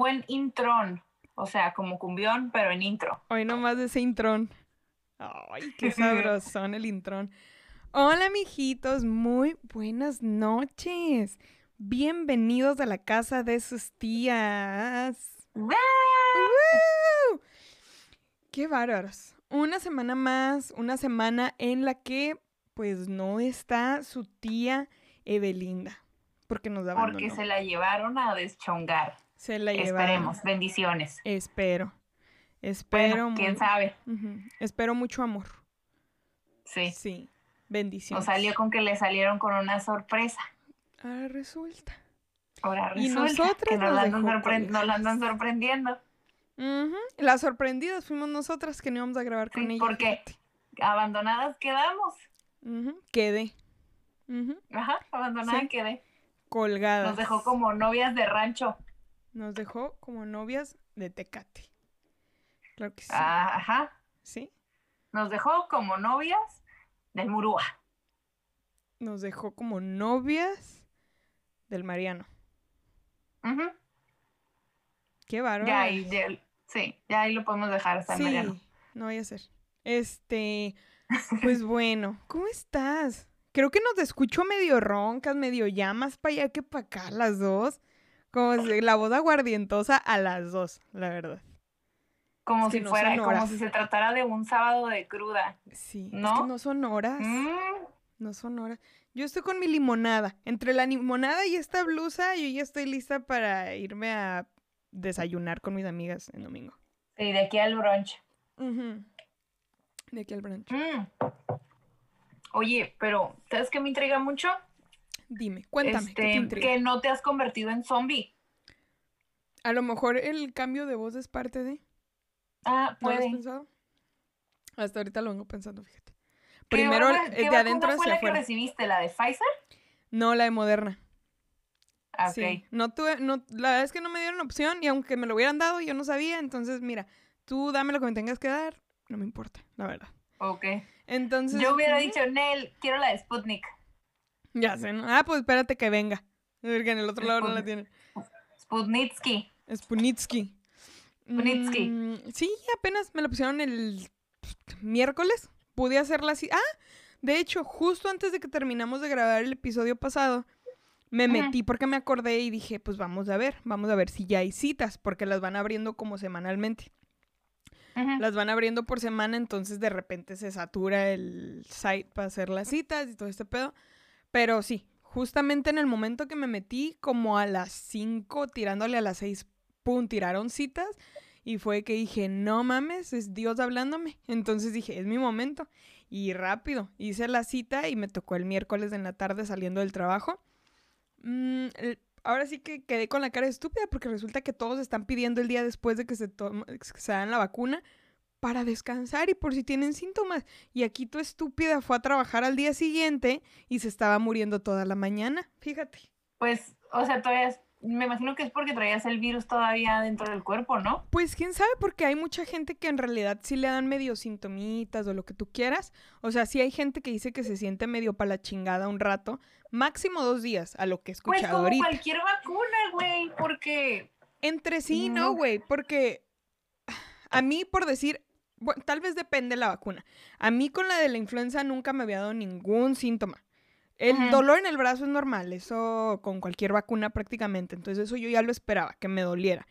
buen intrón. O sea, como cumbión, pero en intro. Hoy nomás de ese intrón. Ay, qué sabrosón el intrón. Hola, mijitos, muy buenas noches. Bienvenidos a la casa de sus tías. ¡Woo! ¡Qué bárbaros! Una semana más, una semana en la que pues no está su tía Evelinda. Porque nos abandonó. Porque se la llevaron a deschongar. Se la llevaron. Esperemos, bendiciones. Espero. Espero. Bueno, quién sabe. Espero mucho amor. Sí. Sí. Bendiciones. Nos salió con que le salieron con una sorpresa. Ahora resulta. Ahora resulta. Y nosotros que nos, la andan, sorprendiendo. Las sorprendidas fuimos nosotras que no íbamos a grabar con ella. Porque abandonadas quedamos. Quedé. Ajá, abandonada quedé. Colgadas. Nos dejó como novias de rancho. Nos dejó como novias de Tecate. Claro que sí. Ajá. ¿Sí? Nos dejó como novias del Murúa. Nos dejó como novias del Mariano. Ajá. Qué varón. Ya ahí, sí, ya ahí lo podemos dejar hasta sí, Mariano. No voy a hacer. Este, pues bueno, ¿cómo estás? Creo que nos escucho medio roncas, medio llamas para allá que para acá las dos. Como la voz aguardientosa a las dos, la verdad. Como si fuera, como si se tratara de un sábado de cruda. Sí, ¿no? Es que no son horas. Mm. No son horas. Yo estoy con mi limonada. Entre la limonada y esta blusa, yo ya estoy lista para irme a desayunar con mis amigas en domingo. Sí, de aquí al brunch. De aquí al brunch. Mm. Oye, pero ¿sabes qué me intriga mucho? Dime, cuéntame. ¿qué te este, que no te has convertido en zombie. A lo mejor el cambio de voz es parte de. Ah, puede. ¿No lo has pensado? Hasta ahorita lo vengo pensando, fíjate. Primero ¿qué de adentro fue la que recibiste? ¿La de Pfizer? No, la de Moderna. Ah, sí. No tuve, no, la verdad es que no me dieron opción y aunque me lo hubieran dado, yo no sabía. Entonces, mira, tú dame lo que me tengas que dar, no me importa, la verdad. Ok. Entonces. Yo hubiera dicho, Nel, quiero la de Sputnik. Ya sé, ¿no? Ah, pues espérate que venga. Porque en el otro lado no la tienen. Sputnitsky. Sputnitsky. Sputnitsky. Mm, sí, apenas me la pusieron el miércoles. Pude hacerla así. Ah, de hecho, justo antes de que terminamos de grabar el episodio pasado, me metí porque me acordé y dije, pues vamos a ver, vamos a ver si ya hay citas, porque las van abriendo como semanalmente. Las van abriendo por semana, entonces de repente se satura el site para hacer las citas y todo este pedo. Pero sí, justamente en el momento que me metí, como a las 5, tirándole a las 6, pum, tiraron citas. Y fue que dije, no mames, es Dios hablándome. Entonces dije, es mi momento. Y rápido, hice la cita y me tocó el miércoles en la tarde saliendo del trabajo. Mm, ahora sí que quedé con la cara estúpida porque resulta que todos están pidiendo el día después de que se, se dan la vacuna para descansar y por si tienen síntomas. Y aquí tu estúpida fue a trabajar al día siguiente y se estaba muriendo toda la mañana. Fíjate. Pues, o sea, todavía me imagino que es porque traías el virus todavía dentro del cuerpo, ¿no? Pues quién sabe, porque hay mucha gente que en realidad sí le dan medio sintomitas o lo que tú quieras. O sea, sí hay gente que dice que se siente medio para la chingada un rato, máximo dos días, a lo que he escuchado pues como cualquier vacuna, güey, porque... Entre sí, no, güey, porque a mí, por decir, bueno, tal vez depende la vacuna. A mí con la de la influenza nunca me había dado ningún síntoma. El dolor en el brazo es normal, eso con cualquier vacuna prácticamente. Entonces eso yo ya lo esperaba, que me doliera.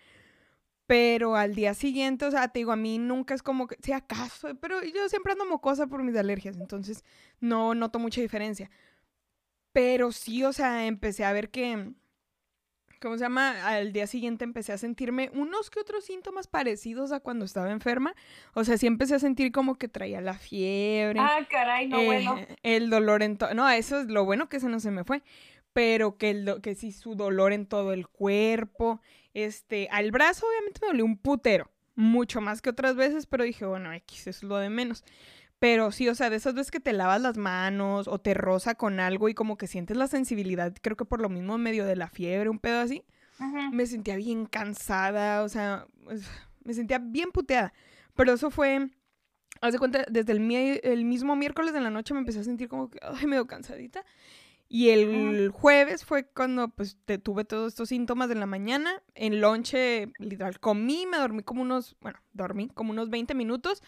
Pero al día siguiente, o sea, te digo, a mí nunca es como que, si acaso, pero yo siempre ando mocosa por mis alergias, entonces no noto mucha diferencia. Pero sí, o sea, empecé a ver que, ¿cómo se llama? Al día siguiente empecé a sentirme unos que otros síntomas parecidos a cuando estaba enferma. O sea, sí empecé a sentir como que traía la fiebre. Ah, caray, no bueno. Eh, el dolor en todo. No, eso es lo bueno que eso no se me fue. Pero que, el que sí, su dolor en todo el cuerpo. Este, al brazo obviamente me dolió un putero. Mucho más que otras veces, pero dije, bueno, X, eso es lo de menos. Pero sí, o sea, de esas veces que te lavas las manos o te roza con algo y como que sientes la sensibilidad, creo que por lo mismo medio de la fiebre, un pedo así, me sentía bien cansada, o sea, me sentía bien puteada. Pero eso fue, haz de cuenta, desde el, el, mismo miércoles de la noche me empecé a sentir como que, ay, medio cansadita. Y el jueves fue cuando pues te, tuve todos estos síntomas en la mañana. En lonche, literal, comí, me dormí como unos, bueno, dormí como unos 20 minutos.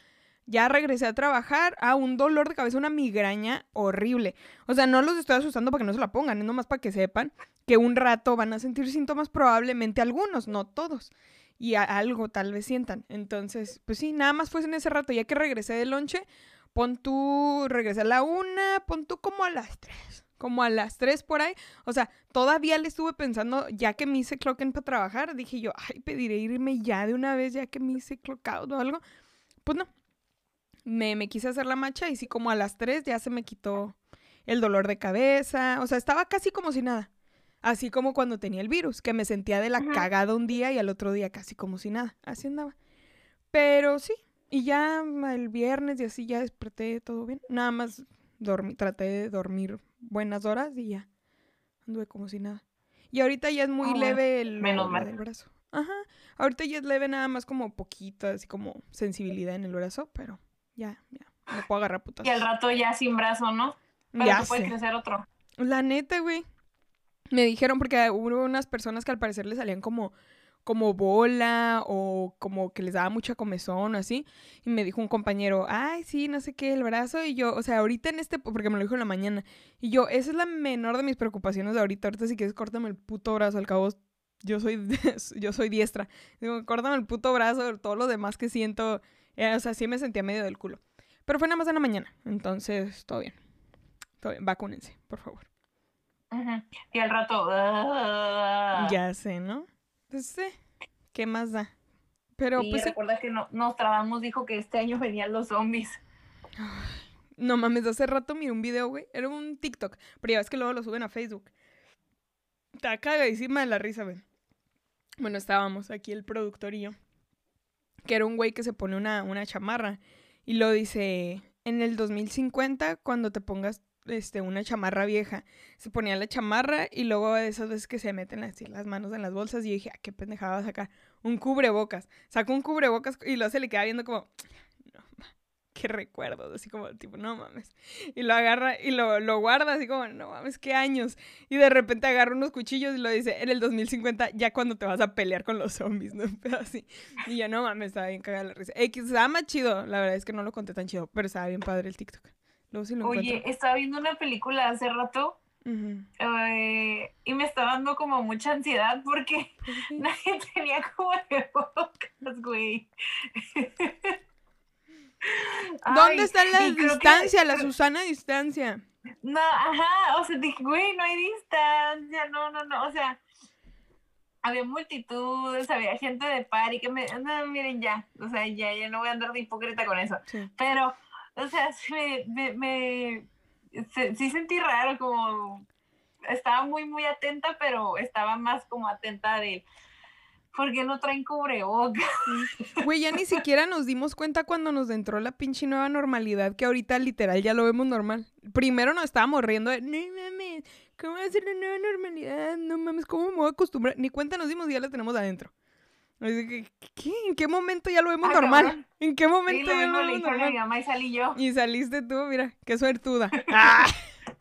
Ya regresé a trabajar a un dolor de cabeza, una migraña horrible. O sea, no los estoy asustando para que no se la pongan, es nomás para que sepan que un rato van a sentir síntomas, probablemente algunos, no todos. Y algo tal vez sientan. Entonces, pues sí, nada más fue en ese rato. Ya que regresé de lonche, pon tú, regresé a la una, pon tú como a las tres como a las 3 por ahí. O sea, todavía le estuve pensando, ya que me hice clock in para trabajar, dije yo, ay, pediré irme ya de una vez, ya que me hice clock o algo. Pues no. Me, me quise hacer la macha y sí, como a las 3 ya se me quitó el dolor de cabeza. O sea, estaba casi como si nada. Así como cuando tenía el virus, que me sentía de la cagada un día y al otro día casi como si nada. Así andaba. Pero sí, y ya el viernes y así ya desperté todo bien. Nada más dormí, traté de dormir buenas horas y ya. Anduve como si nada. Y ahorita ya es muy ah, leve el Menos mal. del brazo. Ajá. Ahorita ya es leve nada más como poquito, así como sensibilidad en el brazo, pero ya, ya. No puedo agarrar putas. Y al rato ya sin brazo, ¿no? Pero ya puede crecer otro. La neta, güey. Me dijeron porque hubo unas personas que al parecer le salían como como bola o como que les daba mucha comezón o así. Y me dijo un compañero, ay, sí, no sé qué, el brazo. Y yo, o sea, ahorita en este, porque me lo dijo en la mañana. Y yo, esa es la menor de mis preocupaciones de ahorita. Ahorita si quieres, córtame el puto brazo. Al cabo, yo soy, yo soy diestra. Digo, córtame el puto brazo, todo lo demás que siento. Eh, o sea, sí me sentía medio del culo. Pero fue nada más en la mañana. Entonces, todo bien. Todo bien. Vacúnense, por favor. Y al rato. Ya sé, ¿no? Pues sí, ¿qué más da? Pero sí, pues. recuerda que no, Nostradamus dijo que este año venían los zombies. no mames, hace rato miré un video, güey. Era un TikTok. Pero ya ves que luego lo suben a Facebook. Está cagadísima de la risa, güey. Bueno, estábamos aquí el productor y yo. Que era un güey que se pone una, una chamarra. Y lo dice. En el 2050, cuando te pongas este, una chamarra vieja. Se ponía la chamarra y luego esas veces que se meten así las manos en las bolsas y dije, ah, qué pendejada va a sacar. Un cubrebocas. Sacó un cubrebocas y luego se le queda viendo como, no, qué recuerdos, así como, tipo, no mames. Y lo agarra y lo, lo guarda así como, no mames, qué años. Y de repente agarra unos cuchillos y lo dice, en el 2050, ya cuando te vas a pelear con los zombies, ¿no? Pero así. Y yo, no mames, estaba bien cagada la risa. X, estaba más chido, la verdad es que no lo conté tan chido, pero estaba bien padre el TikTok. Oye, estaba viendo una película hace rato eh, y me estaba dando como mucha ansiedad porque nadie tenía como de bocas, güey. ¿Dónde está la distancia, la Susana distancia? No, ajá, o sea, dije, güey, no hay distancia, no, no, no, o sea, había multitudes, había gente de par y que me, no, miren ya, o sea, ya, ya no voy a andar de hipócrita con eso, pero o sea, sí me, me, sí sentí raro, como estaba muy, muy atenta, pero estaba más como atenta de, ¿por qué no traen cubrebocas? Güey, ya ni siquiera nos dimos cuenta cuando nos entró la pinche nueva normalidad, que ahorita literal ya lo vemos normal. Primero nos estábamos riendo de, no mames, ¿cómo va a ser la nueva normalidad? No mames, ¿cómo me voy a acostumbrar? Ni cuenta nos dimos y ya la tenemos adentro. ¿Qué? ¿En qué momento ya lo vemos normal? ¿En qué momento ya lo vemos normal? y salí yo. Y saliste tú, mira, qué suertuda. ¡Ah!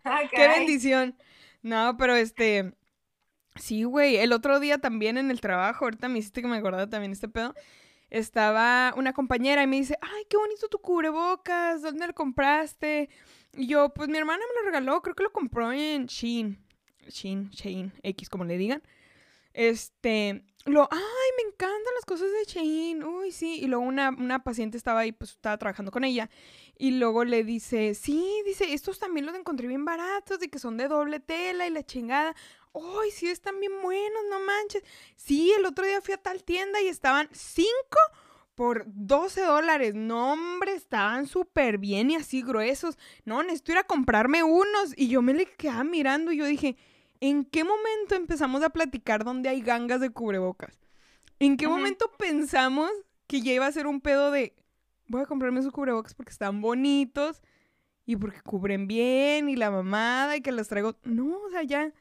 ah ¡Qué bendición! No, pero este... Sí, güey, el otro día también en el trabajo, ahorita me hiciste que me acordaba también este pedo, estaba una compañera y me dice, ay, qué bonito tu cubrebocas, ¿dónde lo compraste? Y yo, pues mi hermana me lo regaló, creo que lo compró en Shein, Shein, Shein, X como le digan. Este, lo, ay, me encantan las cosas de Shein, uy, sí. Y luego una, una paciente estaba ahí, pues estaba trabajando con ella. Y luego le dice, sí, dice, estos también los encontré bien baratos, de que son de doble tela y la chingada. Uy, sí, están bien buenos, no manches. Sí, el otro día fui a tal tienda y estaban cinco por 12 dólares. No, hombre, estaban súper bien y así gruesos. No, necesito ir a comprarme unos. Y yo me le quedaba mirando y yo dije, ¿En qué momento empezamos a platicar donde hay gangas de cubrebocas? ¿En qué momento pensamos que ya iba a ser un pedo de voy a comprarme esos cubrebocas porque están bonitos y porque cubren bien y la mamada y que los traigo? No, o sea, ya.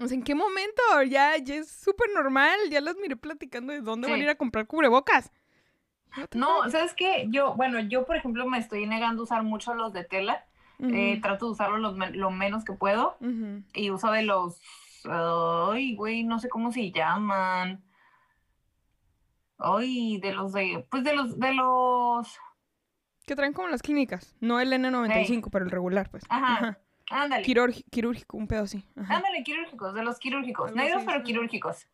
O sea, ¿en qué momento? Ya, ya es súper normal. Ya las miré platicando de dónde van a ir a comprar cubrebocas. No, ¿sabes qué? Yo, bueno, yo por ejemplo me estoy negando a usar mucho los de tela Eh, trato de usarlo lo, men- lo menos que puedo. Y uso de los. Ay, güey, no sé cómo se llaman. Ay, de los de. Pues de los. De los. Que traen como las clínicas. No el N95, pero el regular, pues. Ajá. Ándale. Quirúrgi- quirúrgico, un pedo así. Ajá. Ándale, quirúrgicos, de los quirúrgicos. Negros, pero sí. quirúrgicos.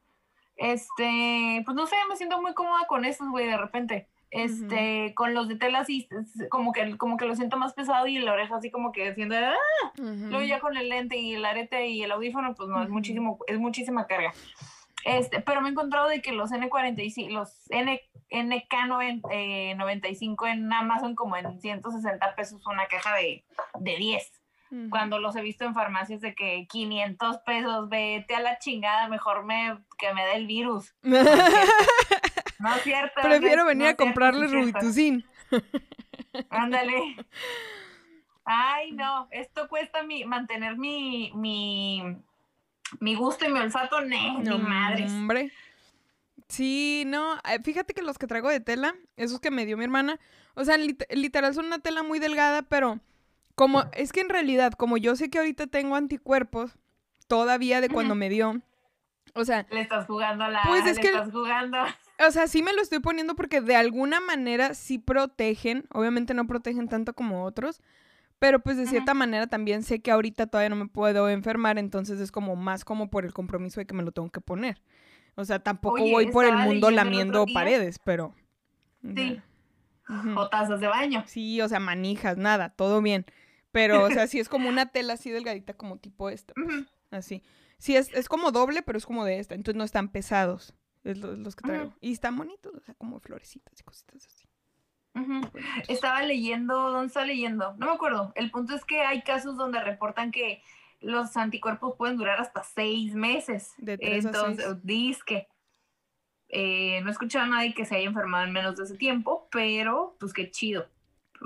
Este, pues no sé, me siento muy cómoda con estos, güey, de repente. Este, con los de tela así, como que, como que lo siento más pesado y la oreja así como que haciendo, ¡ah! Luego ya con el lente y el arete y el audífono, pues no, es muchísimo, es muchísima carga. Este, pero me he encontrado de que los N45, los N, NK95 en Amazon como en 160 pesos una caja de, de 10 Cuando los he visto en farmacias de que 500 pesos, vete a la chingada, mejor me, que me dé el virus. No es cierto. Prefiero no es- venir no a cierto, comprarle. Robitussin. Ándale. Ay, no, esto cuesta mi, mantener mi, mi, mi gusto y mi olfato, ne, No, ni madres. hombre. Sí, no, eh, fíjate que los que traigo de tela, esos que me dio mi hermana, o sea, lit- literal son una tela muy delgada, pero como, es que en realidad, como yo sé que ahorita tengo anticuerpos, todavía de cuando me dio, o sea, Le estás jugando a la, Pues es le que- estás jugando. o sea, sí me lo estoy poniendo porque de alguna manera sí protegen, obviamente no protegen tanto como otros, pero pues de cierta manera también sé que ahorita todavía no me puedo enfermar, entonces es como más como por el compromiso de que me lo tengo que poner. O sea, tampoco Oye, voy por el mundo el lamiendo paredes, pero... Sí. O tazas de baño. Sí, o sea, manijas, nada, todo bien. Pero, o sea, sí es como una tela así delgadita como tipo esta, pues, así. Sí, es, es como doble, pero es como de esta, entonces no están pesados. Es lo- los que traigo. Y están bonitos, o sea, como florecitas y cositas así. Estaba leyendo, ¿dónde estaba leyendo? No me acuerdo. El punto es que hay casos donde reportan que los anticuerpos pueden durar hasta seis meses. De tres a Entonces, seis. disque. Eh, no he escuchado a nadie que se haya enfermado en menos de ese tiempo, pero pues qué chido.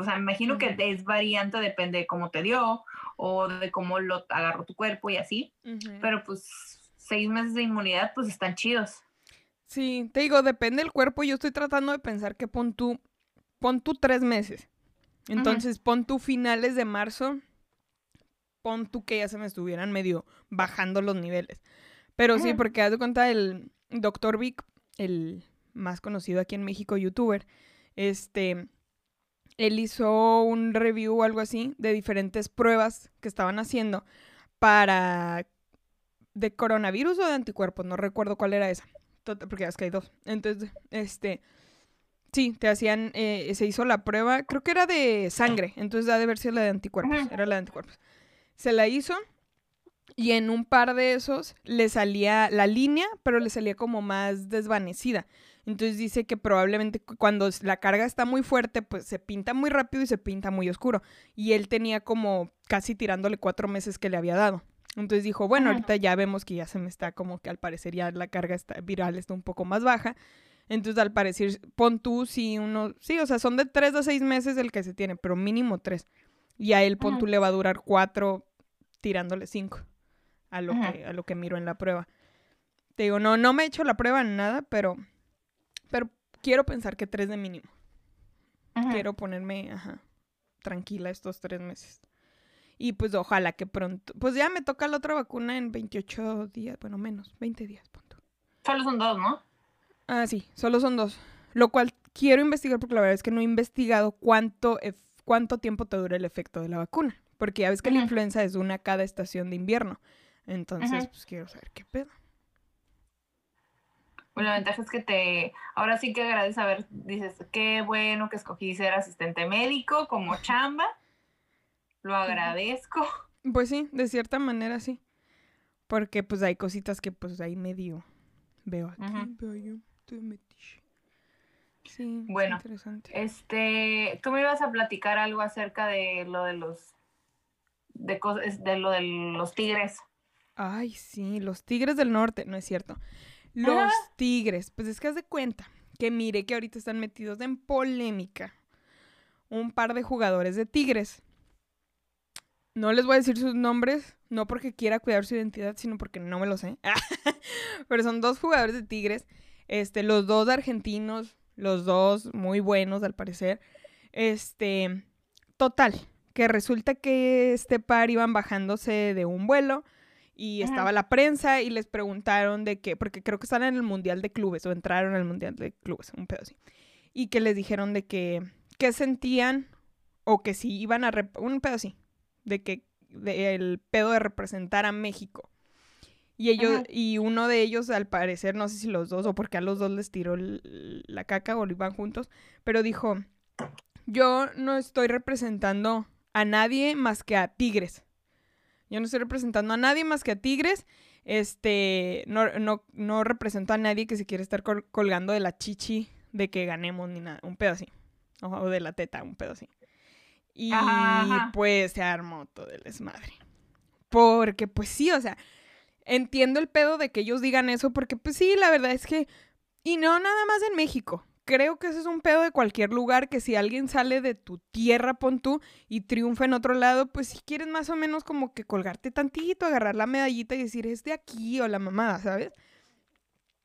O sea, me imagino que es variante, depende de cómo te dio o de cómo lo agarró tu cuerpo y así. Pero pues seis meses de inmunidad, pues están chidos. Sí, te digo, depende del cuerpo. Yo estoy tratando de pensar que pon tú, pon tú tres meses. Entonces, pon tú finales de marzo, pon tú que ya se me estuvieran medio bajando los niveles. Pero sí, porque haz de cuenta el doctor Vic, el más conocido aquí en México, youtuber, este, él hizo un review o algo así de diferentes pruebas que estaban haciendo para de coronavirus o de anticuerpos, no recuerdo cuál era esa, tot- porque es que hay dos. Entonces, este, sí, te hacían, eh, se hizo la prueba, creo que era de sangre, entonces ha de ver si la de anticuerpos, era la de anticuerpos. Se la hizo y en un par de esos le salía la línea, pero le salía como más desvanecida. Entonces dice que probablemente cu- cuando la carga está muy fuerte, pues se pinta muy rápido y se pinta muy oscuro. Y él tenía como casi tirándole cuatro meses que le había dado. Entonces dijo, bueno, ahorita ya vemos que ya se me está como que al parecer ya la carga está, viral está un poco más baja. Entonces al parecer, pon tú si uno, sí, o sea, son de tres a seis meses el que se tiene, pero mínimo tres. Y a él pon tú le va a durar cuatro tirándole cinco a lo, que, a lo que miro en la prueba. Te digo, no, no me he hecho la prueba en nada, pero, pero quiero pensar que tres de mínimo. Quiero ponerme, ajá, tranquila estos tres meses. Y pues ojalá que pronto, pues ya me toca la otra vacuna en 28 días, bueno, menos, 20 días, punto. Solo son dos, ¿no? Ah, sí, solo son dos. Lo cual quiero investigar porque la verdad es que no he investigado cuánto, cuánto tiempo te dura el efecto de la vacuna. Porque ya ves que la influenza es una cada estación de invierno. Entonces, pues quiero saber qué pedo. Pues la ventaja es que te, ahora sí que agradeces a ver, dices, qué bueno que escogí ser asistente médico como chamba. Lo agradezco. Pues sí, de cierta manera sí. Porque pues hay cositas que pues ahí medio veo aquí, veo yo, metiche. Sí, Bueno, interesante. Este, tú me ibas a platicar algo acerca de lo de los, de cosas, de lo de los tigres. Ay, sí, los Tigres del Norte, no es cierto. Los. Tigres, pues es que haz de cuenta que mire que ahorita están metidos en polémica un par de jugadores de Tigres. No les voy a decir sus nombres, no porque quiera cuidar su identidad, sino porque no me lo sé. Pero son dos jugadores de Tigres, este, los dos argentinos, los dos muy buenos al parecer. Este, total, que resulta que este par iban bajándose de un vuelo y estaba la prensa y les preguntaron de qué, porque creo que están en el Mundial de Clubes o entraron al Mundial de Clubes, un pedo así. Y que les dijeron de que, qué sentían o que si iban a, un pedo así, de que el pedo de representar a México. Y ellos, y uno de ellos, al parecer, no sé si los dos, o porque a los dos les tiró la caca o lo iban juntos, pero dijo, yo no estoy representando a nadie más que a Tigres. Yo no estoy representando a nadie más que a Tigres. Este, no, no, no represento a nadie que se quiere estar colgando de la chichi de que ganemos ni nada. Un pedo así. O de la teta, un pedo así. Y pues se armó todo el desmadre. Porque, pues sí, o sea, entiendo el pedo de que ellos digan eso, porque, pues sí, la verdad es que. Y no nada más en México creo que ese es un pedo de cualquier lugar, que si alguien sale de tu tierra, pon tú, y triunfa en otro lado, pues si quieres más o menos como que colgarte tantito, agarrar la medallita y decir, es de aquí o la mamada, ¿sabes?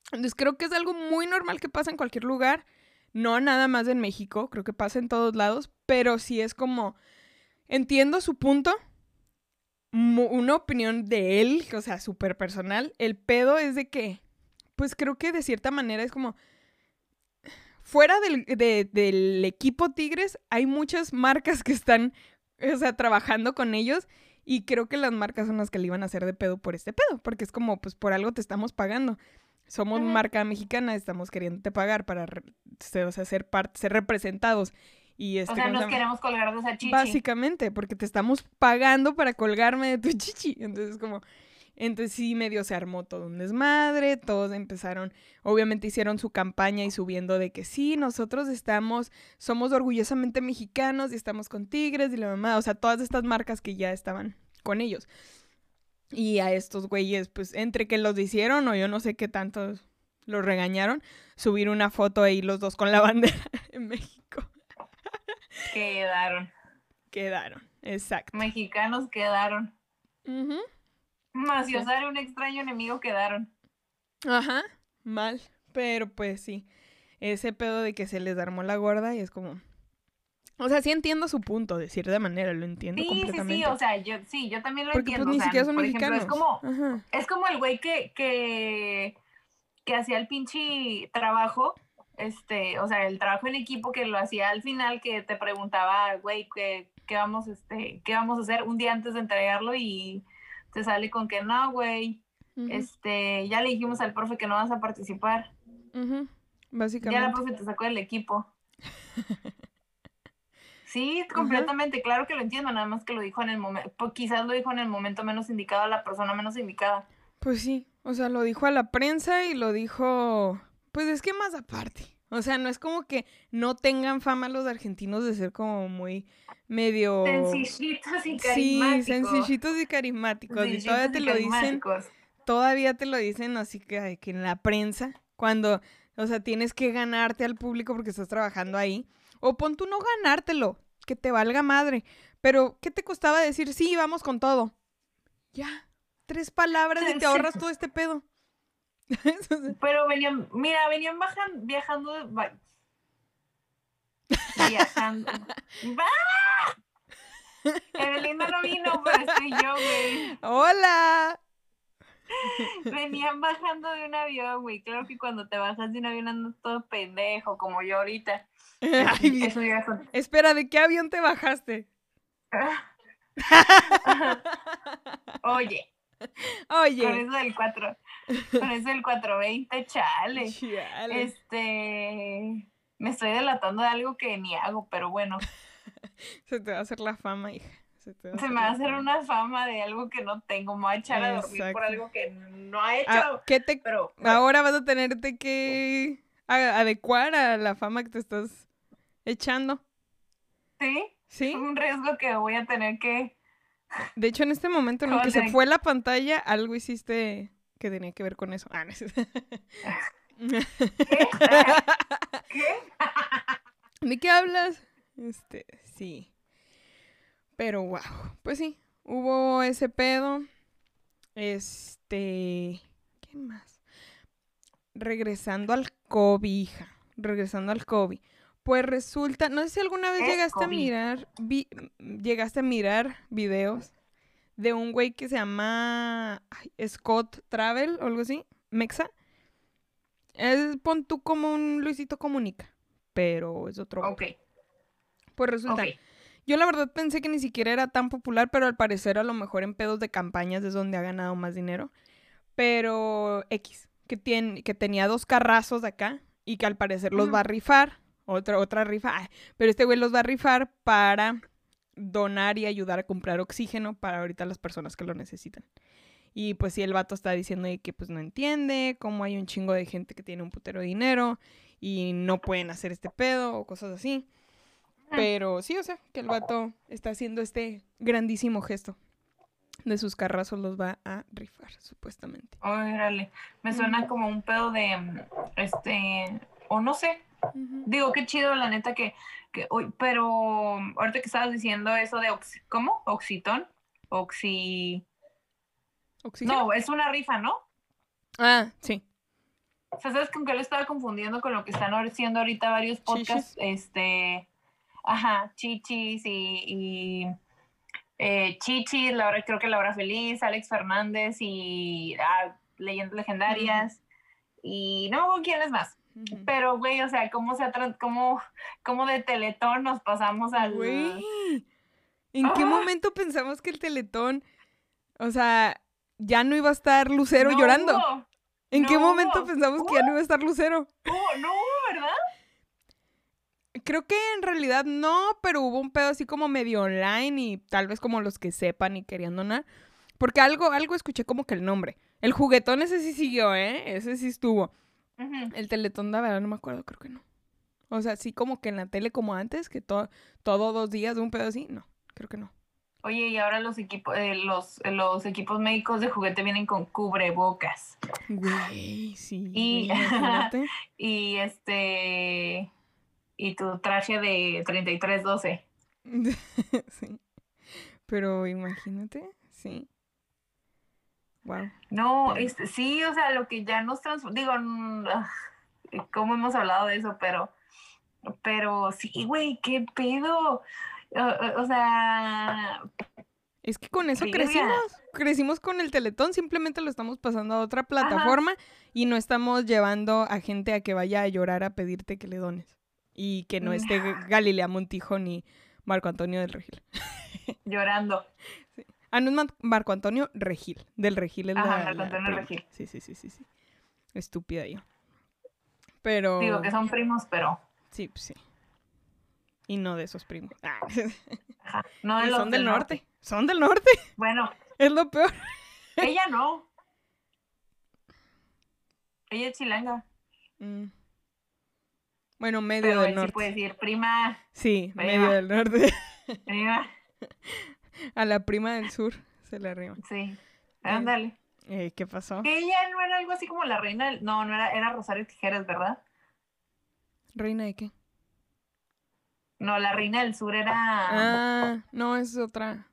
Entonces creo que es algo muy normal que pasa en cualquier lugar, no nada más en México, creo que pasa en todos lados, pero sí es como, entiendo su punto, una opinión de él, o sea, súper personal, el pedo es de que, pues creo que de cierta manera es como fuera del, equipo Tigres, hay muchas marcas que están, o sea, trabajando con ellos. Y creo que las marcas son las que le iban a hacer de pedo por este pedo, porque es como, pues por algo te estamos pagando. Somos marca mexicana, estamos queriéndote pagar para ser, o sea, ser, ser representados. Y este, o sea, nos queremos colgar de esa chichi. Básicamente, porque te estamos pagando para colgarme de tu chichi. Entonces, como, entonces sí, medio se armó todo un desmadre, todos empezaron, obviamente hicieron su campaña y subiendo de que sí, nosotros estamos, somos orgullosamente mexicanos y estamos con Tigres y la mamá, o sea, todas estas marcas que ya estaban con ellos. Y a estos güeyes, pues entre que los hicieron o yo no sé qué tantos los regañaron, subir una foto ahí los dos con la bandera en México. Quedaron. Quedaron, exacto. Mexicanos quedaron. Más y usar un extraño enemigo quedaron. Ajá, mal. Pero pues sí. Ese pedo de que se les armó la gorda y es como. O sea, sí entiendo su punto, de cierta manera, lo entiendo sí, completamente. Sí, sí, o sea, yo sí, yo también lo Porque, pues, entiendo. Pues, ni siquiera son mexicanos. es como, es como el güey que, que, que hacía el pinche trabajo, este, o sea, el trabajo en equipo que lo hacía al final, que te preguntaba, güey, ¿qué, qué vamos, este, qué vamos a hacer un día antes de entregarlo y te sale con que no, güey, este, ya le dijimos al profe que no vas a participar. Básicamente. Ya la profe te sacó del equipo. sí, completamente, claro que lo entiendo, nada más que lo dijo en el momento, pues, quizás lo dijo en el momento menos indicado a la persona menos indicada. Pues sí, o sea, lo dijo a la prensa y lo dijo, pues es que más aparte. O sea, no es como que no tengan fama los argentinos de ser como muy medio... Sencillitos y carismáticos. Sí, sencillitos y carismáticos. y todavía te lo dicen... Todavía te lo dicen así que, que en la prensa, cuando, o sea, tienes que ganarte al público porque estás trabajando ahí. O pon tú no ganártelo, que te valga madre. Pero, ¿qué te costaba decir, sí, vamos con todo? Ya, tres palabras y te ahorras todo este pedo. Pero venían, mira, venían bajan, viajando, viajando. ¡Bah! Evelina no vino, pero estoy yo, güey. ¡Hola! Venían bajando de un avión, güey. Claro que cuando te bajas de un avión andas todo pendejo, como yo ahorita. Espera, ¿de qué avión te bajaste? Oye. Oye. Con eso del 4. Con eso del 420, chale. chale. Este. Me estoy delatando de algo que ni hago, pero bueno. Se te va a hacer la fama, hija. Se, me va a hacer una fama de algo que no tengo. Me voy a echar a dormir por algo que no ha hecho. Ah, ¿qué te... pero, Ahora vas a tenerte que adecuar a la fama que te estás echando. ¿Sí? Sí. Es un riesgo que voy a tener que de hecho, en este momento en el que se fue la pantalla, algo hiciste que tenía que ver con eso. Ah, no. ¿Qué? ¿Qué? ¿De qué hablas? Este, sí. Pero wow, pues sí, hubo ese pedo. Este, ¿qué más? Regresando al COVID, hija. Regresando al COVID. Pues resulta, no sé si alguna vez Es llegaste a mirar, vi- llegaste a mirar videos de un güey que se llama Scott Travel o algo así, Mexa. Es, pon tú como un Luisito Comunica, pero es otro. güey. Ok, Pues resulta, yo la verdad pensé que ni siquiera era tan popular, pero al parecer a lo mejor en pedos de campañas es donde ha ganado más dinero. Pero X, que, tiene, que tenía dos carrazos de acá y que al parecer los va a rifar. Otra, otra rifa. ay, pero este güey los va a rifar para donar y ayudar a comprar oxígeno para ahorita las personas que lo necesitan. Y pues sí, el vato está diciendo que pues no entiende cómo hay un chingo de gente que tiene un putero de dinero y no pueden hacer este pedo o cosas así. Ah. Pero sí, o sea, que el vato está haciendo este grandísimo gesto. De sus carrazos los va a rifar, supuestamente. Órale, me suena como un pedo de, mm, este, o no sé, digo, qué chido, la neta, que, que uy, pero ahorita que estabas diciendo eso de, oxi- ¿cómo? Oxitón, oxi, ¿Oxígeno? no, es una rifa, ¿no? Ah, sí. O sea, ¿sabes con qué lo estaba confundiendo con lo que están haciendo ahorita varios podcasts? Este, ajá, Chichis y, y eh, Chichis, Laura, creo que Laura Feliz, Alex Fernández y ah, Leyendas Legendarias. Y no me acuerdo quién es Pero, güey, o sea, ¿cómo, se ha cómo, cómo de Teletón nos pasamos al... Güey, ¿en qué momento pensamos que el Teletón, o sea, ya no iba a estar Lucero No llorando? ¿En qué momento pensamos que ya no iba a estar Lucero? no ¿verdad? Creo que en realidad no, pero hubo un pedo así como medio online y tal vez como los que sepan y querían donar. Porque algo, algo escuché como que el nombre. El juguetón ese sí siguió, ¿eh? Ese sí estuvo. El teletón, la verdad, no me acuerdo, creo que no. O sea, sí como que en la tele como antes, que todo, todo dos días de un pedo así, no, creo que no. Oye, y ahora los equipos, eh, los, los equipos médicos de juguete vienen con cubrebocas. Güey, sí. Y- güey. Y este. Y tu traje de 3312. sí. Pero imagínate, sí. Wow. No, Sí. este, sí, o sea, lo que ya nos transforma. Digo, ah, ¿cómo hemos hablado de eso? Pero. Pero sí, güey, qué pedo. O, sea, Es que con eso crecimos. Crecimos con el Teletón, simplemente lo estamos pasando a otra plataforma y no estamos llevando a gente a que vaya a llorar a pedirte que le dones. Y que no esté Mm. Galilea Montijo ni Marco Antonio del Regil. llorando. Ah, no es Mar- Marco Antonio Regil. Del Regil es Ajá, la, Marco Antonio. Regil. Sí, sí, sí, sí, sí. Estúpida yo. Pero. Digo que son primos, pero. Sí, pues sí. Y no de esos primos. Ah. ajá, no de los son del norte. Son del norte. Bueno, Es lo peor. ella no. Ella es chilanga. Mm. Bueno, medio Pero del él sí norte. puede decir, prima, Sí, medio del norte. prima. A la prima del sur se le arrima. Sí, ándale. Eh, ¿Qué pasó? Que ella no era algo así como la reina del... No, no era, era Rosario Tijeras, ¿verdad? ¿Reina de qué? No, la reina del sur era... Ah, no, esa es otra.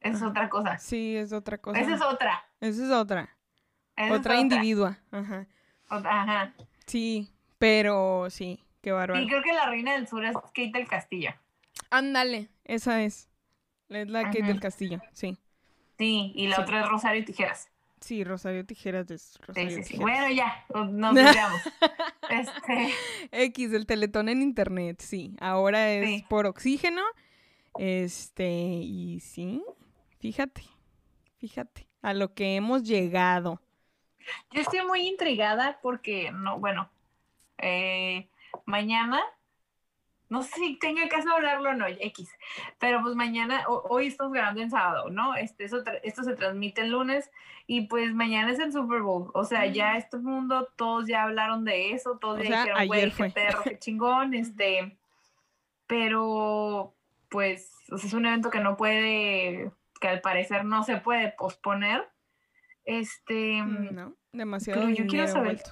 Esa es otra cosa. Sí, es otra cosa. Esa es otra. Esa es otra. Esa es otra individua. Ajá. Otra, Ajá. Sí, pero sí, qué bárbaro. Y creo que la reina del sur es Kate del Castillo. Ándale, esa es. Es la Kate Ajá. del Castillo, sí. Sí, y la Sí. otra es Rosario Tijeras. Sí, Rosario Tijeras es Rosario sí, sí. Tijeras. Bueno, ya, nos- desviamos. este, X, el teletón en internet, sí. Ahora es por oxígeno. Este, y sí, fíjate, fíjate, a lo que hemos llegado. yo estoy muy intrigada porque, no, bueno, eh, mañana, no sé si tenga caso hablarlo o no, X, pero pues mañana, ho- hoy estamos grabando en sábado, ¿no? Este, eso, esto se transmite el lunes y pues mañana es el Super Bowl, o sea, ya este mundo, todos ya hablaron de eso, todos O ya sea, dijeron, güey, qué fue". perro, qué chingón, este, pero pues o sea, es un evento que no puede, que al parecer no se puede posponer. Este, No, demasiado pero yo quiero saber- vuelto.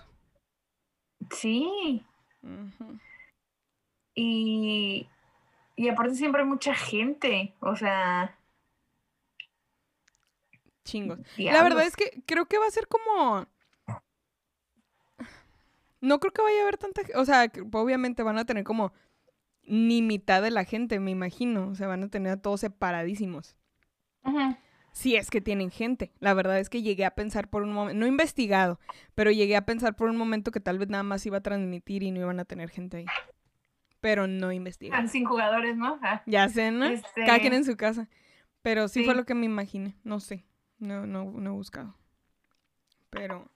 sí. Y, y aparte siempre hay mucha gente, o sea, Chingos. La verdad es que creo que va a ser como... No creo que vaya a haber tanta... O sea, obviamente van a tener como ni mitad de la gente, me imagino. O sea, van a tener a todos separadísimos. Ujú. Si es que tienen gente. La verdad es que llegué a pensar por un momento, no he investigado, pero llegué a pensar por un momento que tal vez nada más iba a transmitir y no iban a tener gente ahí. Pero no investigué. Ah, Sin jugadores, ¿no? Ah, Ya sé, ¿no? Este- Cada quien en su casa. Pero sí, fue lo que me imaginé. No sé. No, no, no he buscado. Pero.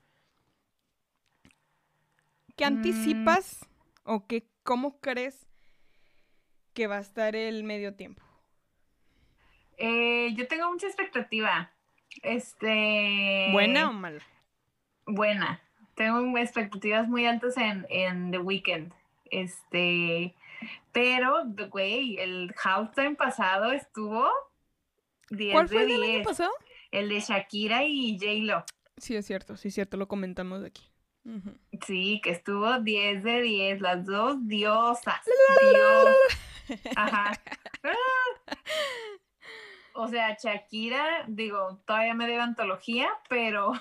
¿Qué Mm. anticipas o qué, cómo crees que va a estar el medio tiempo? eh, yo tengo mucha expectativa. Este. ¿Buena o mala? Buena. Tengo expectativas muy altas en, en The Weeknd. Este. Pero, güey, el halftime pasado estuvo 10 ¿Cuál fue de el del 10. año pasado? El de Shakira y J-Lo. Sí, es cierto, sí, es cierto, lo comentamos aquí. Ujú. Sí, que estuvo 10 de 10, las dos diosas. Dios. Ajá. O sea, Shakira, digo, todavía me debe antología, pero,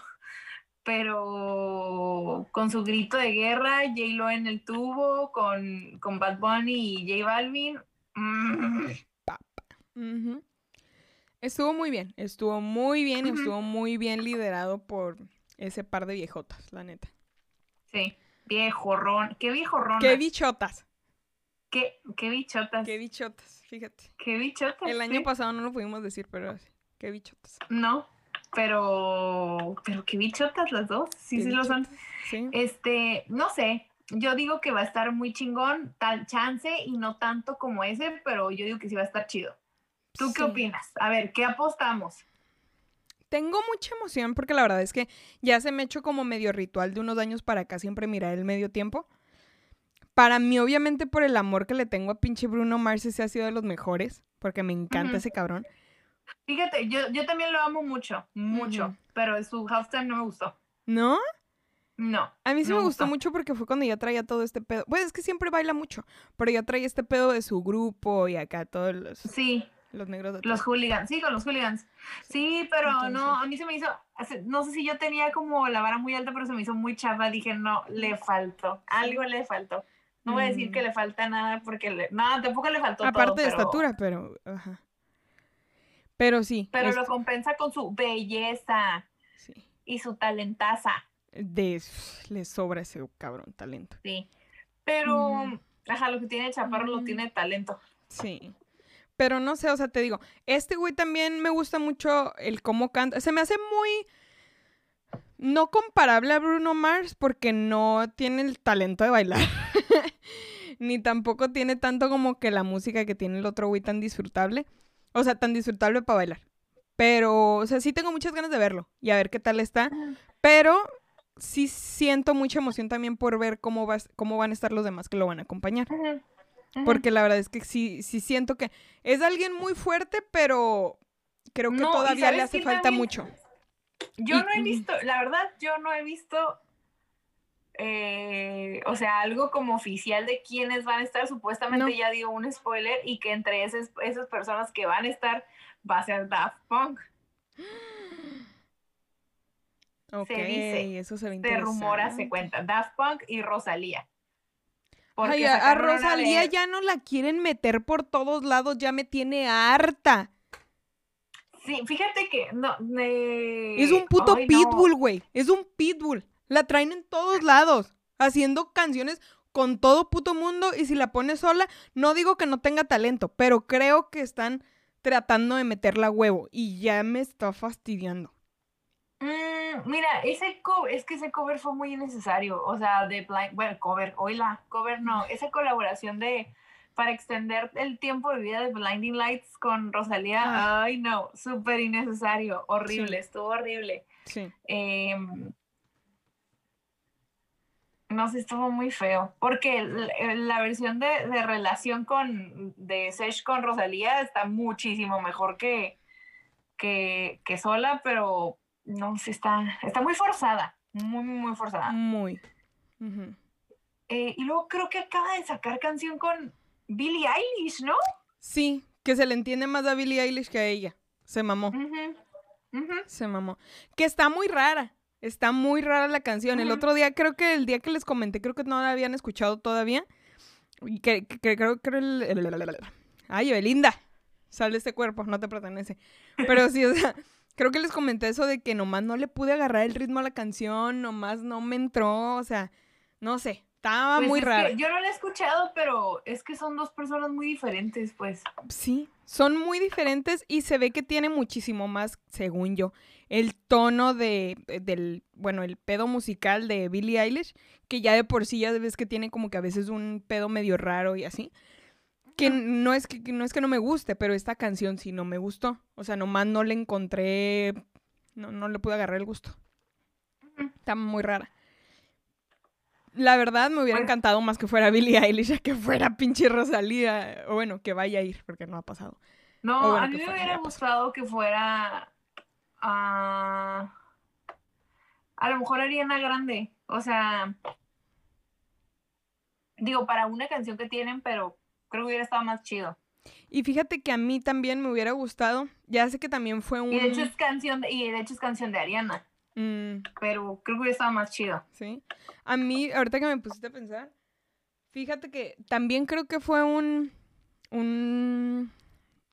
pero con su grito de guerra, J-Lo en el tubo, con, con Bad Bunny y J Balvin. mm. Estuvo muy bien, estuvo muy bien estuvo muy bien liderado por ese par de viejotas, la neta. sí, viejorrón. Qué viejorrón. ¡Qué bichotas! qué, qué bichotas. ¡Qué Qué, bichotas! Fíjate. bichotas. El año sí. pasado no lo pudimos decir, pero sí. ¡Qué bichotas! No, pero, pero qué bichotas las dos. Sí, qué sí lo son. Sí. Este, no sé, yo digo que va a estar muy chingón, tal chance y no tanto como ese, pero yo digo que sí va a estar chido. ¿Tú qué opinas? A ver, ¿qué apostamos? Tengo mucha emoción porque la verdad es que ya se me ha hecho como medio ritual de unos años para acá siempre mirar el medio tiempo. Para mí, obviamente, por el amor que le tengo a pinche Bruno Mars, ese ha sido de los mejores, porque me encanta ese cabrón. Fíjate, yo, yo también lo amo mucho, mucho, pero su halftime no me gustó. ¿No? No. A mí sí me me gustó gustó. mucho porque fue cuando ya traía todo este pedo. Pues es que siempre baila mucho, pero ya traía este pedo de su grupo y acá todos los, Sí, los negros de los hooligans, sí, con los hooligans. Sí, pero no, a mí se me hizo, no sé si yo tenía como la vara muy alta, pero se me hizo muy chafa. Dije, no, le faltó, algo le faltó. No voy a decir que Mm. le falta nada porque le, no, tampoco le faltó todo, Aparte de pero- estatura, pero... Ajá. Pero sí. Pero esto- lo compensa con su belleza sí. y su talentaza, De, le sobra ese cabrón talento. sí. Pero, Mm. ajá, lo que tiene Chaparro lo tiene talento. Sí. Pero no sé, o sea, te digo, este güey también me gusta mucho el cómo canta. Se me hace muy no comparable a Bruno Mars porque no tiene el talento de bailar. Ni tampoco tiene tanto como que la música que tiene el otro güey tan disfrutable. O sea, tan disfrutable para bailar. Pero, o sea, sí tengo muchas ganas de verlo y a ver qué tal está. Pero sí siento mucha emoción también por ver cómo, va, cómo van a estar los demás que lo van a acompañar. Porque la verdad es que sí, sí siento que es alguien muy fuerte, pero creo que No, ¿y todavía le hace falta también? mucho. Yo no he visto, la verdad, yo no he visto, eh, o sea, algo como oficial de quiénes van a estar. Supuestamente No. ya dio un spoiler y que entre esas, esas personas que van a estar va a ser Daft Punk. Ok, dice, eso se Se rumora, se cuenta. Daft Punk y Rosalía. Ay, a, Rosalía de- ya no la quieren meter por todos lados, ya me tiene harta. Sí, fíjate que no. me- Es un puto Ay, pitbull, güey. Es un pitbull. La traen en todos lados, haciendo canciones con todo puto mundo y si la pone sola, no digo que no tenga talento, pero creo que están tratando de meterla a huevo y ya me está fastidiando. Mm, mira, ese cover, es que ese cover fue muy innecesario. O sea, de Blind, bueno, cover, oíla, cover no, esa colaboración de para extender el tiempo de vida de Blinding Lights con Rosalía, Ah. ay no, súper innecesario, horrible, Sí. estuvo horrible. Sí. Em, no sé, estuvo muy feo, porque la, la versión de, de relación con, de Sesh con Rosalía está muchísimo mejor que, que, que sola, pero no sé, está, está muy forzada, muy, muy, muy forzada. Muy. Eh, y luego creo que acaba de sacar canción con Billie Eilish, ¿no? Sí, que se le entiende más a Billie Eilish que a ella. Se mamó, se mamó. Que está muy rara. Está muy rara la canción. El otro día, creo que el día que les comenté, creo que no la habían escuchado todavía. Y que, que- que creo que el, el- el- el- el- Ay, Belinda. Sal de este cuerpo, no te pertenece. Pero sí, o sea, creo que les comenté eso de que nomás no le pude agarrar el ritmo a la canción, nomás no me entró, o sea, no sé, estaba Pues muy es rara. yo no la he escuchado, pero es que son dos personas muy diferentes, pues. Sí, son muy diferentes y se ve que tiene muchísimo más, según yo, el tono de, eh, del, bueno, el pedo musical de Billie Eilish, que ya de por sí ya ves que tiene como que a veces un pedo medio raro y así. Que no es que, no es que no me guste, pero esta canción sí no me gustó. O sea, nomás no le encontré, no, no le pude agarrar el gusto. Está muy rara. La verdad me hubiera encantado más que fuera Billie Eilish que fuera pinche Rosalía. O bueno, que vaya a ir, porque no ha pasado. No, bueno, a mí me hubiera gustado que fuera. ah, a lo mejor Ariana Grande. O sea. Digo, para una canción que tienen, pero creo que hubiera estado más chido. Y fíjate que a mí también me hubiera gustado. Ya sé que también fue un... Y de hecho es canción de, y de hecho es canción de Ariana. Mm, Pero creo que hubiera estado más chido. sí. A mí, ahorita que me pusiste a pensar, fíjate que también creo que fue un... un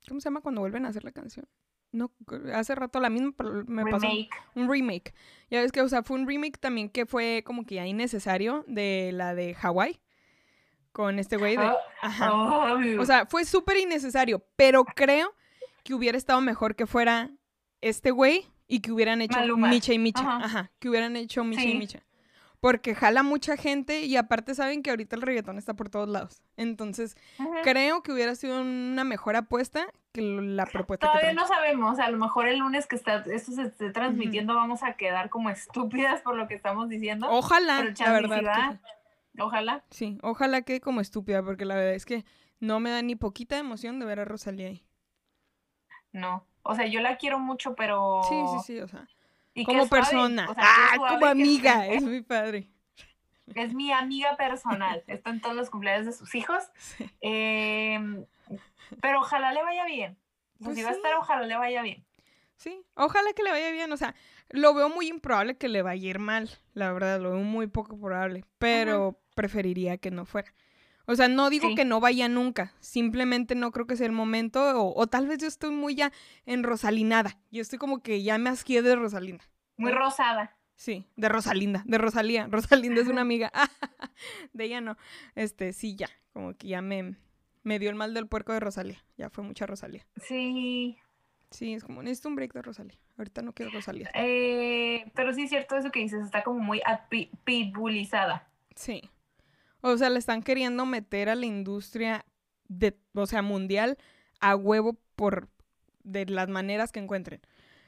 ¿Cómo se llama cuando vuelven a hacer la canción? No, hace rato la misma, pero me pasó. Remake. Un remake. Ya ves que, o sea, fue un remake también que fue como que ya innecesario de la de Hawái. Con este güey de... Ah, Ajá. ay, O sea, fue súper innecesario, pero creo que hubiera estado mejor que fuera este güey y que hubieran hecho Maluma. Micha y Micha. Ajá. Ajá. que hubieran hecho Micha y. Micha. Porque jala mucha gente y aparte saben que ahorita el reggaetón está por todos lados. Entonces, creo que hubiera sido una mejor apuesta que la propuesta Todavía no sabemos, a lo mejor el lunes que está, esto se esté transmitiendo vamos a quedar como estúpidas por lo que estamos diciendo. Ojalá, pero la verdad. que. Ojalá. Sí, ojalá que como estúpida, porque la verdad es que no me da ni poquita emoción de ver a Rosalía ahí. No. O sea, yo la quiero mucho, pero. Sí, sí, sí, o sea, y como es persona. o sea, que es ah, como amiga, es muy padre. Es mi amiga personal. Está en todos los cumpleaños de sus hijos. Sí. Em, pero ojalá le vaya bien. Sea, Pues si va a estar, ojalá le vaya bien. Sí, ojalá que le vaya bien, o sea, lo veo muy improbable que le vaya a ir mal, la verdad, lo veo muy poco probable, pero preferiría que no fuera. O sea, no digo Sí. que no vaya nunca, simplemente no creo que sea el momento, o, o tal vez yo estoy muy ya en Rosalinada, yo estoy como que ya me asqué de Rosalinda. Muy rosada. Sí, de Rosalinda, de Rosalía. Rosalinda es una amiga. de ella no. Este, sí, ya. Como que ya me, me dio el mal del puerco de Rosalía. Ya fue mucha Rosalía. Sí. Sí, es como, necesito un break de Rosalía. Ahorita no quiero Rosalía. Eh, pero sí es cierto eso que dices. Está como muy pi- pitbullizada. Sí. O sea, le están queriendo meter a la industria de, o sea, mundial a huevo por de las maneras que encuentren.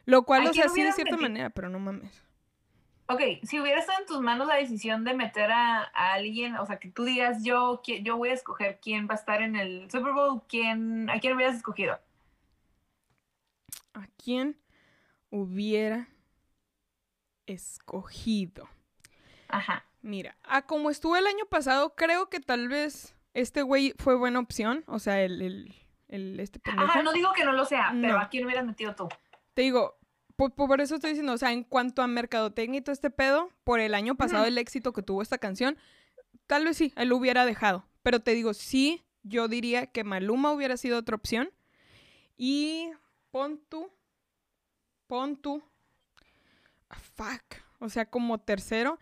Lo cual, Ay, o sea, sí de cierta manera, pero no mames. Ok, si hubiera estado en tus manos la decisión de meter a, a alguien, o sea, que tú digas, yo, yo voy a escoger quién va a estar en el Super Bowl, quién, ¿a quién hubieras escogido? ¿A quién hubiera escogido? Ajá. Mira, a como estuvo el año pasado, creo que tal vez este güey fue buena opción. O sea, el, el, el- este pendejo. Ajá, no digo que no lo sea, pero No. ¿a quién hubieras metido tú? Te digo, por, por eso estoy diciendo, o sea, en cuanto a mercadotecnia y todo este pedo, por el año pasado el éxito que tuvo esta canción, tal vez sí, él lo hubiera dejado. Pero te digo, sí, yo diría que Maluma hubiera sido otra opción. Y pon tú, pon tú, ah, fuck, o sea, como tercero.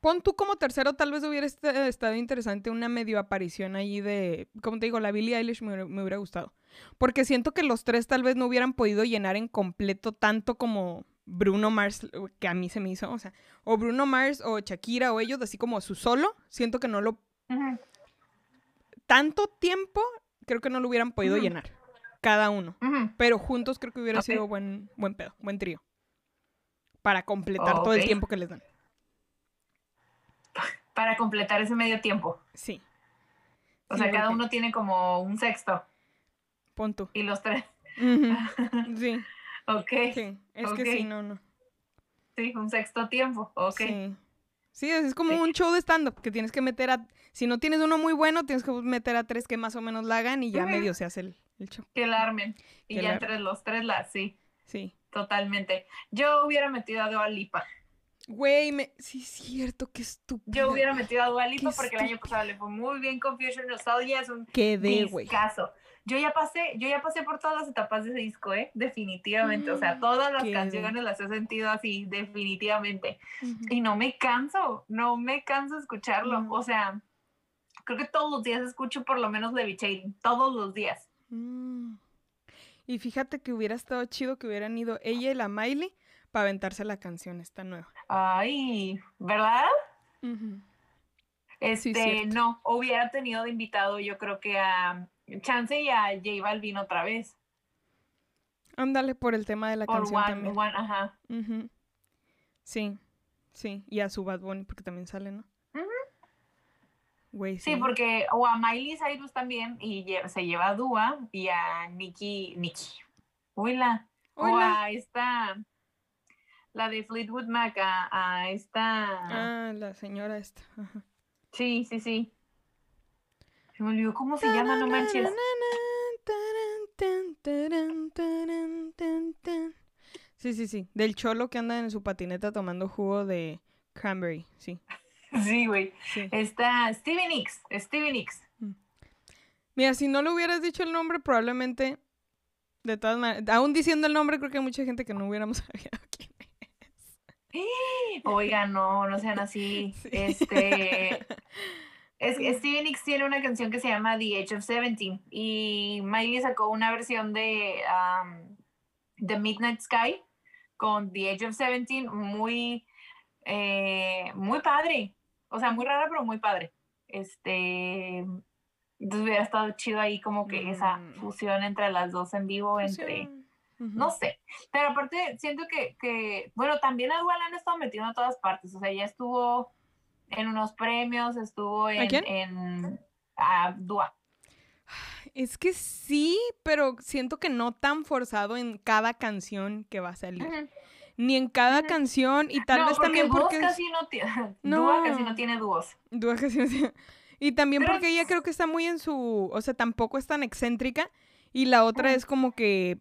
Pon tú como tercero, tal vez hubiera est- estado interesante una medio aparición ahí de, como te digo, la Billie Eilish me, hubiera- me hubiera gustado. Porque siento que los tres tal vez no hubieran podido llenar en completo tanto como Bruno Mars, que a mí se me hizo, o sea, o Bruno Mars o Shakira o ellos, así como su solo, siento que no lo, tanto tiempo, creo que no lo hubieran podido llenar, cada uno. Pero juntos creo que hubiera sido buen, buen pedo, buen trío. Para completar todo el tiempo que les dan. Para completar ese medio tiempo. Sí. O Sí, sea, cada uno tiene como un sexto Pon tú. y los tres. Sí, ok, sí. Es que sí, no, no. sí, un sexto tiempo. Ok. Sí. Sí, es como Sí. un show de stand-up que tienes que meter a. Si no tienes uno muy bueno, tienes que meter a tres que más o menos la hagan y ya medio se hace el, el show. Que la armen. Y Que ya la- entre los tres las, sí. Sí. totalmente. Yo hubiera metido a Dua Lipa. Güey, me... sí es cierto, qué estúpido. Yo hubiera metido a Dua Lipa Qué porque el año pasado le fue muy bien con Future Nostalgia, es un Quedé, discazo. Yo ya pasé, yo ya pasé por todas las etapas de ese disco, ¿eh? Definitivamente. O sea, Mm, todas las canciones las he sentido así, definitivamente. Y no me canso, no me canso de escucharlo. O sea, creo que todos los días escucho por lo menos Levitating, todos los días. Mm. Y fíjate que hubiera estado chido que hubieran ido ella y la Miley para aventarse la canción esta nueva. Ay, ¿verdad? Este, no, hubiera tenido de invitado yo creo que a Chance y a J Balvin otra vez. Ándale por el tema de la Por canción One, también. One, ajá. Ujú. Sí, sí. Y a su Bad Bunny porque también sale, ¿no? Ujú. Güey, Sí, porque, o a Miley Cyrus también, y lle- se lleva a Dua y a Nicki, Nicki, Hola. O Hola. a esta, la de Fleetwood Mac, a, a esta, Ah, la señora esta. Ajá. sí, sí, sí. Se me olvidó cómo se llama, no manches. Sí, sí, sí. Del cholo que anda en su patineta tomando jugo de cranberry. Sí, Sí, güey. sí. Está Stevie Nicks, Stevie Nicks. Mira, si no le hubieras dicho el nombre, probablemente. De todas maneras. Aún diciendo el nombre, creo que hay mucha gente que no hubiéramos sabido quién. Oiga, no, no sean así. Sí. Este. Es, Stevie Nicks tiene una canción que se llama The Age of Seventeen y Miley sacó una versión de um, The Midnight Sky con The Age of Seventeen muy, eh, muy padre. O sea, muy rara, pero muy padre. Este. Entonces hubiera estado chido ahí como que esa Mm. fusión entre las dos en vivo, entre. No sé, pero aparte siento que, que bueno, también a Dua la han estado metiendo en todas partes, o sea, ya estuvo en unos premios, estuvo en... quién? en a Dua. Es que sí, pero siento que no tan forzado en cada canción que va a salir. Ni en cada canción y tal no, vez porque también porque... es- casi no tiene, Dua casi No. no tiene dúos. Dúa casi no tiene- Y también Pero porque ella creo que está muy en su... O sea, tampoco es tan excéntrica. Y la otra es como que...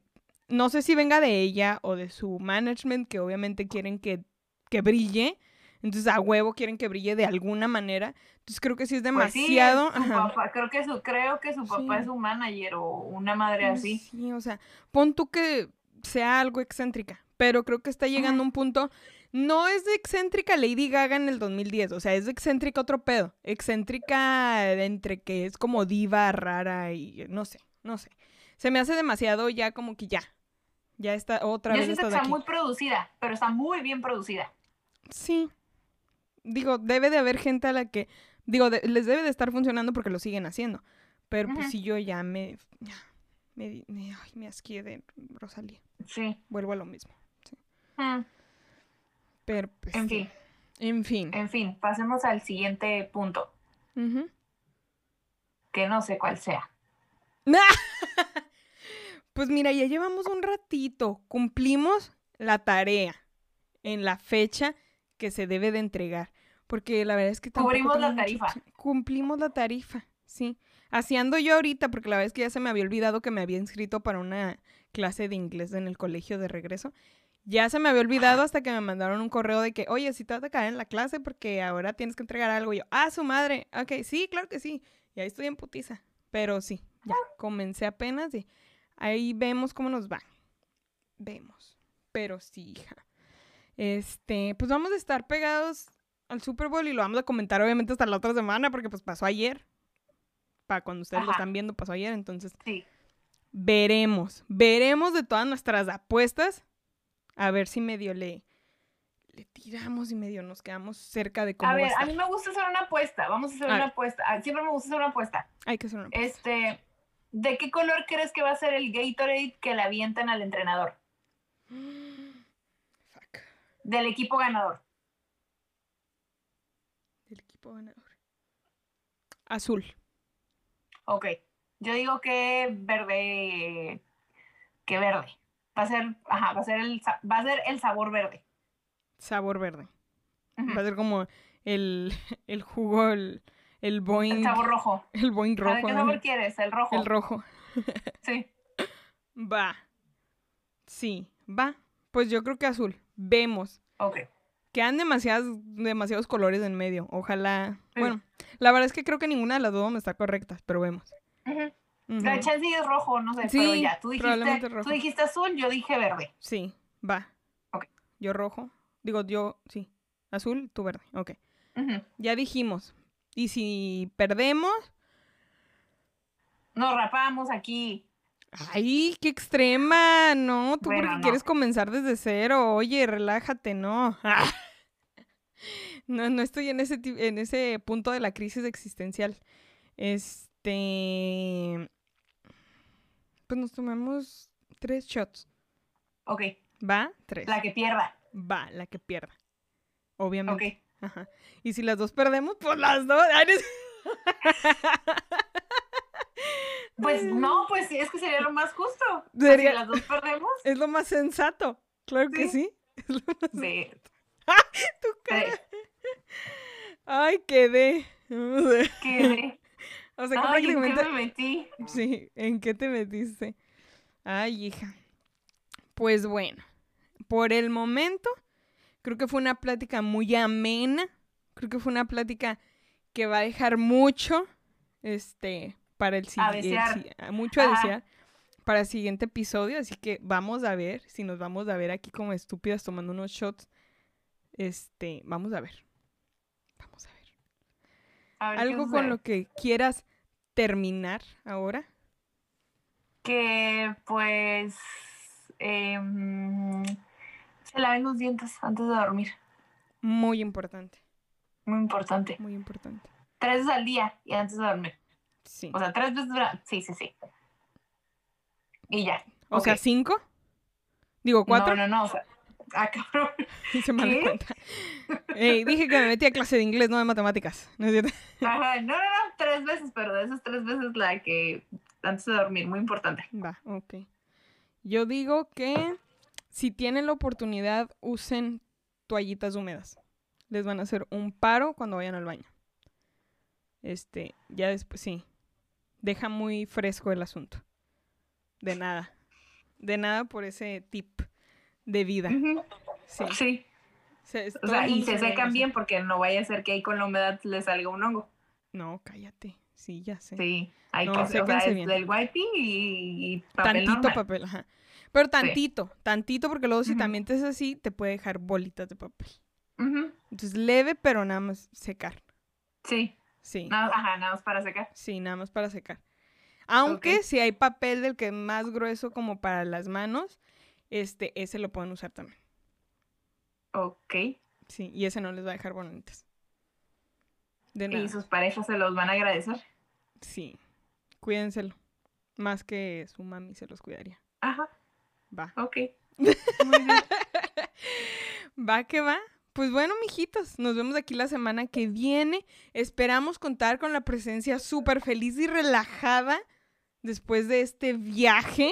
No sé si venga de ella o de su management, que obviamente quieren que, que brille. Entonces a huevo quieren que brille de alguna manera. Entonces creo que sí es Pues sí, demasiado... papá, creo que su, creo que su papá Sí. es su manager o una madre así. Sí, o sea, pon tú que sea algo excéntrica, pero creo que está llegando a un punto. No es de excéntrica Lady Gaga en el 2010, o sea, es de excéntrica otro pedo. Excéntrica entre que es como diva rara y no sé, no sé. Se me hace demasiado ya como que ya. Ya está otra Yo vez siento esto que de está aquí. muy producida, pero está muy bien producida. Sí. Digo, debe de haber gente a la que. Digo, de- les debe de estar funcionando porque lo siguen haciendo. Pero pues si yo ya me. Me, me, ay, me asqué de Rosalía. Sí. Vuelvo a lo mismo. Mm, Pero pues. En sí. fin, En fin. en fin, pasemos al siguiente punto, que no sé cuál sea. Pues mira, ya llevamos un ratito. Cumplimos la tarea en la fecha que se debe de entregar. Porque la verdad es que Cubrimos la mucho tarifa. Cumplimos la tarifa, sí. Haciendo yo ahorita, porque la verdad es que ya se me había olvidado que me había inscrito para una clase de inglés en el colegio de regreso. Ya se me había olvidado hasta que me mandaron un correo de que, oye, si te vas a caer en la clase porque ahora tienes que entregar algo. Y yo, ah, su madre. Ok, sí, claro que sí. Y ahí estoy en putiza. Pero sí, ya, comencé apenas y ahí vemos cómo nos va. Vemos. Pero sí, hija. Este, pues vamos a estar pegados al Super Bowl y lo vamos a comentar obviamente hasta la otra semana porque pues pasó ayer. Para cuando ustedes lo están viendo, pasó ayer. Entonces, Sí. veremos. Veremos de todas nuestras apuestas. A ver si medio le, le tiramos y medio nos quedamos cerca de cómo A va ver, a a estar. mí me gusta hacer una apuesta. Vamos a hacer A una apuesta. Ah, Siempre me gusta hacer una apuesta. Hay que hacer una Este, ¿de qué color crees que va a ser el Gatorade que le avientan al entrenador? Fuck. Del equipo ganador. Del equipo ganador. Azul. Ok. Yo digo que verde. Que verde. Va a ser, ajá, va a ser el, va a ser el sabor verde. Sabor verde. Va a ser como el, el jugo, el, el Boeing. El sabor rojo. El Boeing A ver, rojo. ¿Qué ¿no? sabor quieres? El rojo. El rojo. Sí. Va. Sí, va. Pues yo creo que azul. Vemos. Ok. Quedan demasiadas, demasiados colores en medio. Ojalá. Sí. Bueno, la verdad es que creo que ninguna de las dos me está correcta, pero vemos. La chance es rojo, no sé, Sí, pero ya. Tú dijiste, rojo. tú dijiste azul, yo dije verde. Sí, va. Ok. Yo rojo. Digo, yo, sí. Azul, tú verde. Ok. Ya dijimos. Y si perdemos. Nos rapamos aquí. ¡Ay, qué extrema! No, tú Bueno, porque no. quieres comenzar desde cero. Oye, relájate, no. No, no estoy en ese, en ese punto de la crisis existencial. Este. Pues nos tomamos tres shots. Ok. ¿Va? Tres. La que pierda. Va, la que pierda. Obviamente. Ok. Ajá. Y si las dos perdemos, pues las dos. Pues no, pues sí, es que sería lo más justo. Sería- Si las dos perdemos, Es lo más sensato. Claro que sí. Es lo más sí. Tu cara. sí. Ay, quedé. Que O sea, Ay, ¿en qué me metí? Sí, ¿en qué te metiste? Ay, hija. Pues bueno, por el momento, creo que fue una plática muy amena. Creo que fue una plática que va a dejar mucho, este, para el siguiente. mucho a desear para el siguiente episodio. Así que vamos a ver si nos vamos a ver aquí como estúpidas tomando unos shots. Este, vamos a ver. Vamos a ver. A ver, ¿qué ¿Algo con lo que quieras terminar ahora? Que pues em, se laven los dientes antes de dormir. Muy importante, Muy importante. muy importante. Tres veces al día y antes de dormir. Sí. O sea, tres veces durante. Sí, sí, sí. Y ya. O sea, cinco. Digo, cuatro. No, no, no. O sea, ah, cabrón. Mal la ¿Qué? cuenta. Ey, dije que me metí a clase de inglés, no de matemáticas. ¿No es cierto? Ajá, no, no, no. Tres veces, pero de esas tres veces la que antes de dormir. Muy importante. Va, ok. Yo digo que si tienen la oportunidad, usen toallitas húmedas. Les van a hacer un paro cuando vayan al baño. Este, ya después, sí. Deja muy fresco el asunto. De nada. De nada por ese tip de vida. Sí. Sí. Se- O sea, y se secan bien porque no vaya a ser que ahí con la humedad le salga un hongo. No, cállate. Sí, ya sé. Sí. Hay No, que o sea, es bien. del wiping y, y papel tantito normal. papel, ajá. Pero tantito, tantito, porque luego si también te es así, te puede dejar bolitas de papel. Ujú, Entonces leve, pero nada más secar. Sí. Sí, Nada, ajá, nada más para secar. sí, nada más para secar. Aunque si hay papel del que es más grueso como para las manos, este, ese lo pueden usar también. Ok. Sí, y ese no les va a dejar bolitas. De nada. Y sus parejas se los van a agradecer. Sí, cuídenselo. Más que su mami se los cuidaría. Ajá. Va. Ok. Muy bien. Va que va. Pues bueno, mijitos, nos vemos aquí la semana que viene. Esperamos contar con la presencia súper feliz y relajada después de este viaje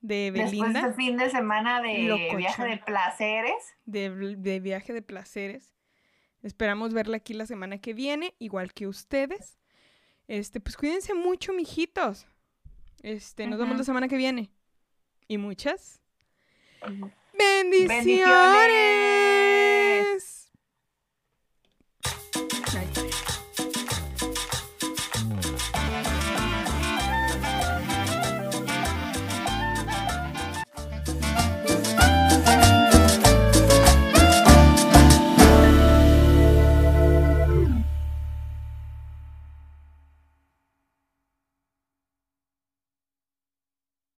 de Después de Belinda, este fin de semana de Locochón. viaje de placeres. de, de viaje de placeres. Esperamos verla aquí la semana que viene, igual que ustedes. Este, pues cuídense mucho, mijitos. Este, nos vemos la semana que viene. Y muchas Bendiciones. bendiciones.